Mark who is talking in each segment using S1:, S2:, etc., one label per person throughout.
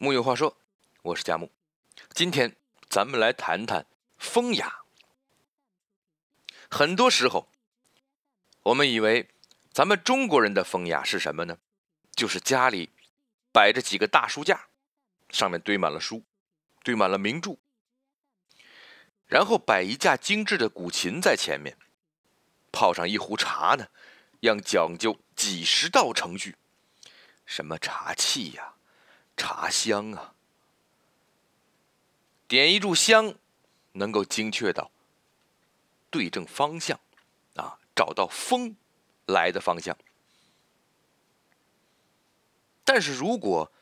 S1: 木有话说，我是佳木。今天咱们来谈谈风雅。很多时候，我们以为咱们中国人的风雅是什么呢？就是家里摆着几个大书架，上面堆满了书，堆满了名著，然后摆一架精致的古琴在前面，泡上一壶茶呢，要讲究几十道程序。什么茶器呀，茶香啊，点一炷香，能够精确到对正方向，啊，找到风来的方向。但是如果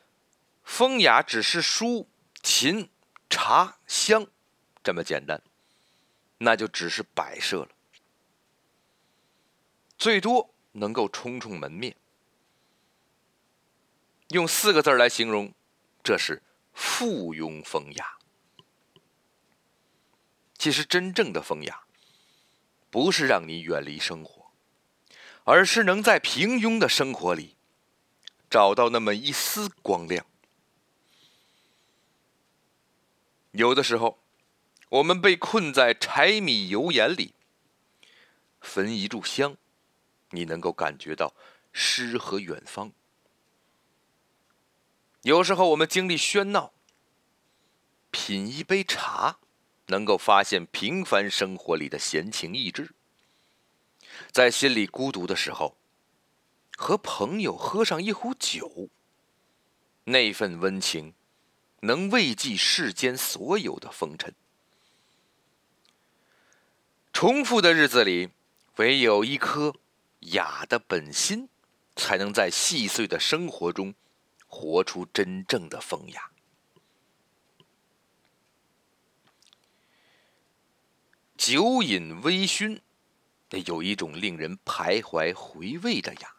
S1: 风雅只是书、琴、茶、香这么简单，那就只是摆设了，最多能够充充门面。用四个字来形容，这是附庸风雅。其实真正的风雅，不是让你远离生活，而是能在平庸的生活里找到那么一丝光亮。有的时候，我们被困在柴米油盐里，焚一炷香，你能够感觉到诗和远方。有时候我们经历喧闹，品一杯茶，能够发现平凡生活里的闲情逸致。在心里孤独的时候，和朋友喝上一壶酒，那份温情，能慰藉世间所有的风尘。重复的日子里，唯有一颗雅的本心，才能在细碎的生活中。活出真正的风雅。酒饮微醺，有一种令人徘徊回味的雅。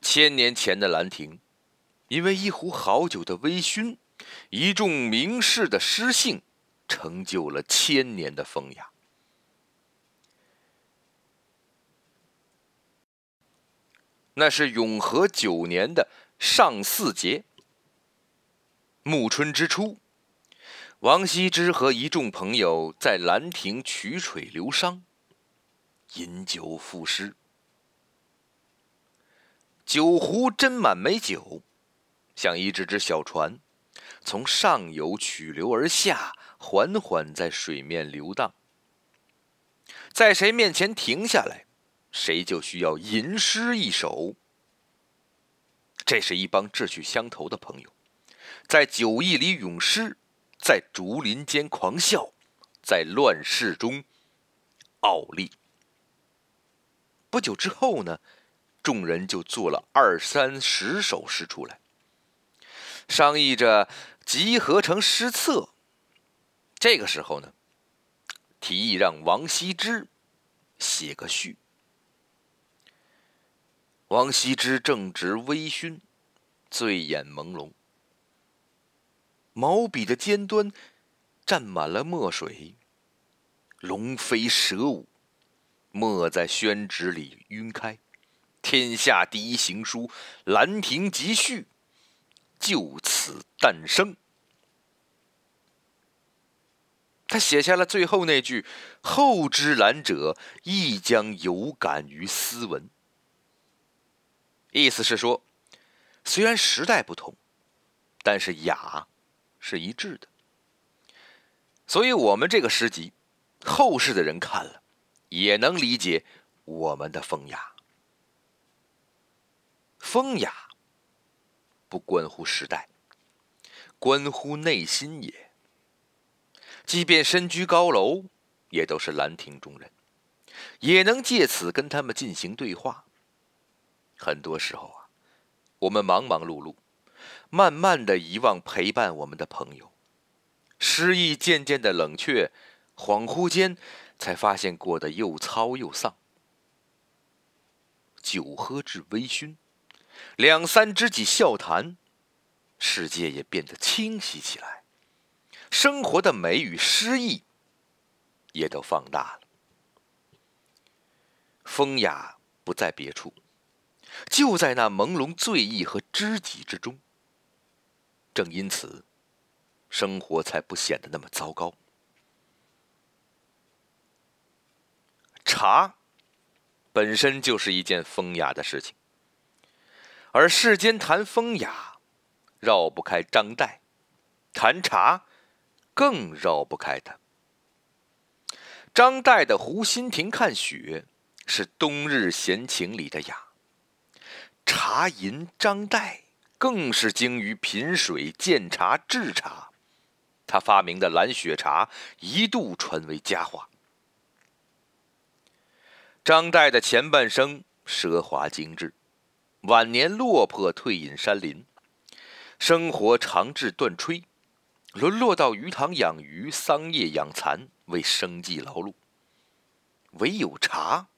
S1: 千年前的兰亭，因为一壶好酒的微醺，一众名士的诗兴，成就了千年的风雅。那是永和九年的上巳节，暮春之初，王羲之和一众朋友在兰亭曲水流觞，饮酒赋诗。酒壶斟满美酒，像一只只小船，从上游曲流而下，缓缓在水面流荡。在谁面前停下来？谁就需要吟诗一首。这是一帮志趣相投的朋友，在酒意里咏诗，在竹林间狂笑，在乱世中傲立。不久之后呢，众人就做了二三十首诗出来，商议着集合成诗册。这个时候呢，提议让王羲之写个序。王羲之正值微醺，醉眼朦胧，毛笔的尖端沾满了墨水，龙飞蛇舞，墨在宣纸里晕开，天下第一行书《兰亭集序》就此诞生。他写下了最后那句：“后之兰者，亦将有感于斯文。”意思是说，虽然时代不同，但是雅是一致的。所以，我们这个诗集，后世的人看了，也能理解我们的风雅。风雅不关乎时代，关乎内心也。即便身居高楼，也都是兰亭中人，也能借此跟他们进行对话。很多时候啊，我们忙忙碌碌，慢慢的遗忘陪伴我们的朋友，诗意渐渐的冷却，恍惚间才发现过得又糙又丧。酒喝至微醺，两三知己笑谈，世界也变得清晰起来，生活的美与诗意也都放大了。风雅不在别处。就在那朦胧醉意和知己之中，正因此，生活才不显得那么糟糕。茶本身就是一件风雅的事情，而世间谈风雅，绕不开张岱；谈茶，更绕不开他。张岱的《湖心亭看雪》是冬日闲情里的雅，茶吟张岱更是精于品水、鉴茶、制茶。他发明的蓝雪茶一度传为佳话。张岱的前半生奢华精致，晚年落魄退隐山林，生活长至断炊。沦落到鱼塘养鱼、桑叶养蚕，为生计劳碌。唯有茶，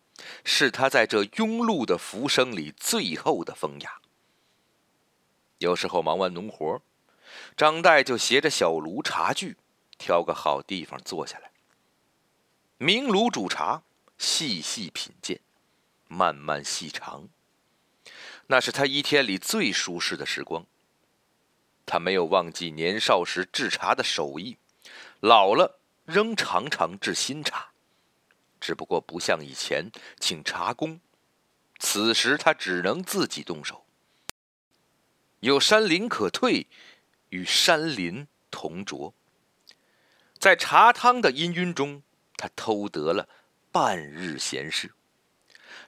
S1: 是他在这庸碌的浮生里最后的风雅。有时候忙完农活，张岱就携着小炉茶具，挑个好地方坐下来，明炉煮茶，细细品鉴，慢慢细尝。那是他一天里最舒适的时光。他没有忘记年少时制茶的手艺，老了仍常常制新茶，只不过不像以前请茶工，此时他只能自己动手。有山林可退，与山林同酌，在茶汤的氤氲中，他偷得了半日闲适，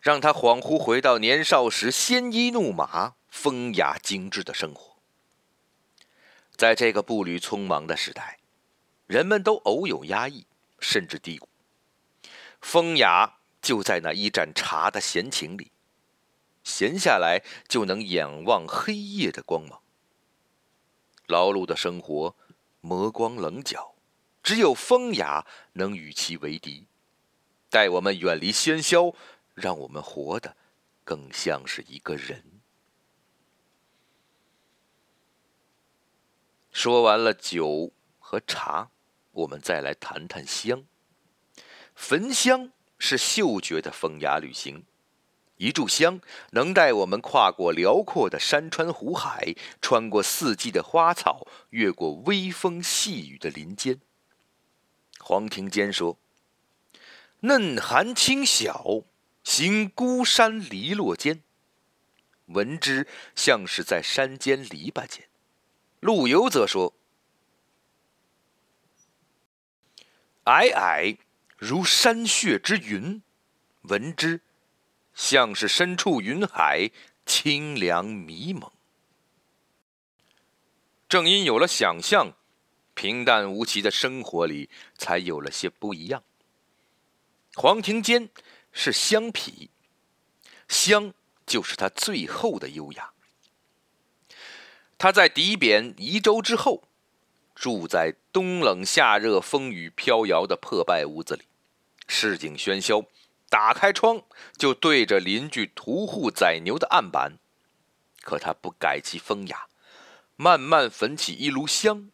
S1: 让他恍惚回到年少时鲜衣怒马、风雅精致的生活。在这个步履匆忙的时代，人们都偶有压抑，甚至低谷。风雅就在那一盏茶的闲情里，闲下来就能仰望黑夜的光芒。劳碌的生活磨光棱角，只有风雅能与其为敌，带我们远离喧嚣，让我们活得更像是一个人。说完了酒和茶，我们再来谈谈香。焚香是嗅觉的风雅旅行，一炷香能带我们跨过辽阔的山川湖海，穿过四季的花草，越过微风细雨的林间。黄庭坚说：“嫩寒清晓，行孤山篱落间，闻之像是在山间篱笆间。”陆游则说：“矮矮如山穴之云，闻之像是身处云海，清凉迷蒙。”正因有了想象，平淡无奇的生活里才有了些不一样。黄庭坚是香痞，香就是他最后的优雅。他在抵贬宜州之后，住在冬冷夏热、风雨飘摇的破败屋子里，市井喧嚣，打开窗就对着邻居屠户宰牛的案板。可他不改其风雅，慢慢焚起一炉香，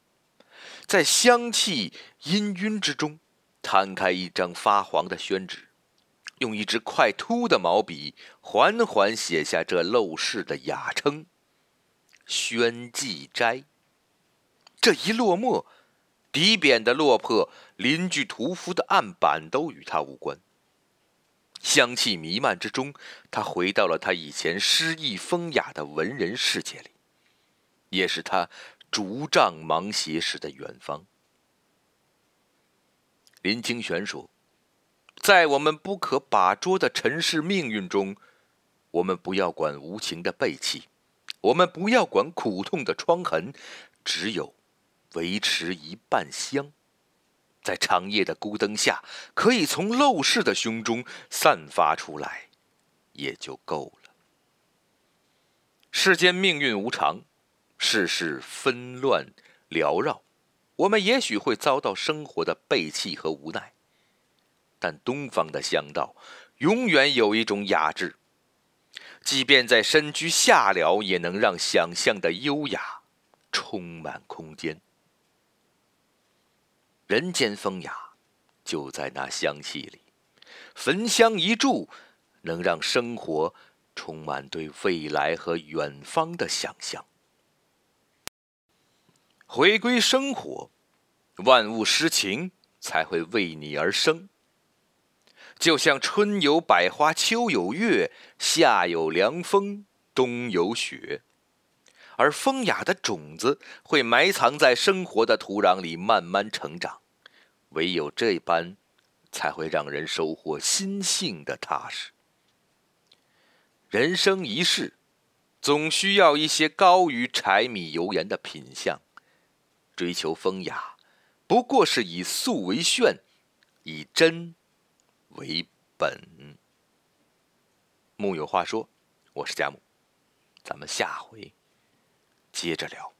S1: 在香气氤氲之中，摊开一张发黄的宣纸，用一支快秃的毛笔，缓缓写下这陋室的雅称。宣祭斋，这一落寞，抵贬的落魄邻居屠夫的案板都与他无关。香气弥漫之中，他回到了他以前诗意风雅的文人世界里，也是他竹杖芒鞋时的远方。林清玄说：“在我们不可把捉的尘世命运中，我们不要管无情的背弃。”我们不要管苦痛的疮痕，只有维持一半香，在长夜的孤灯下，可以从陋室的胸中散发出来，也就够了。世间命运无常，世事纷乱缭绕，我们也许会遭到生活的背弃和无奈，但东方的香道永远有一种雅致。即便在身居下僚，也能让想象的优雅充满空间。人间风雅就在那香气里，焚香一炷，能让生活充满对未来和远方的想象。回归生活，万物诗情才会为你而生。就像春有百花，秋有月，夏有凉风，冬有雪。而风雅的种子会埋藏在生活的土壤里，慢慢成长。唯有这般，才会让人收获心性的踏实。人生一世，总需要一些高于柴米油盐的品相。追求风雅，不过是以素为炫，以真为本。木有话说，我是佳木，咱们下回接着聊。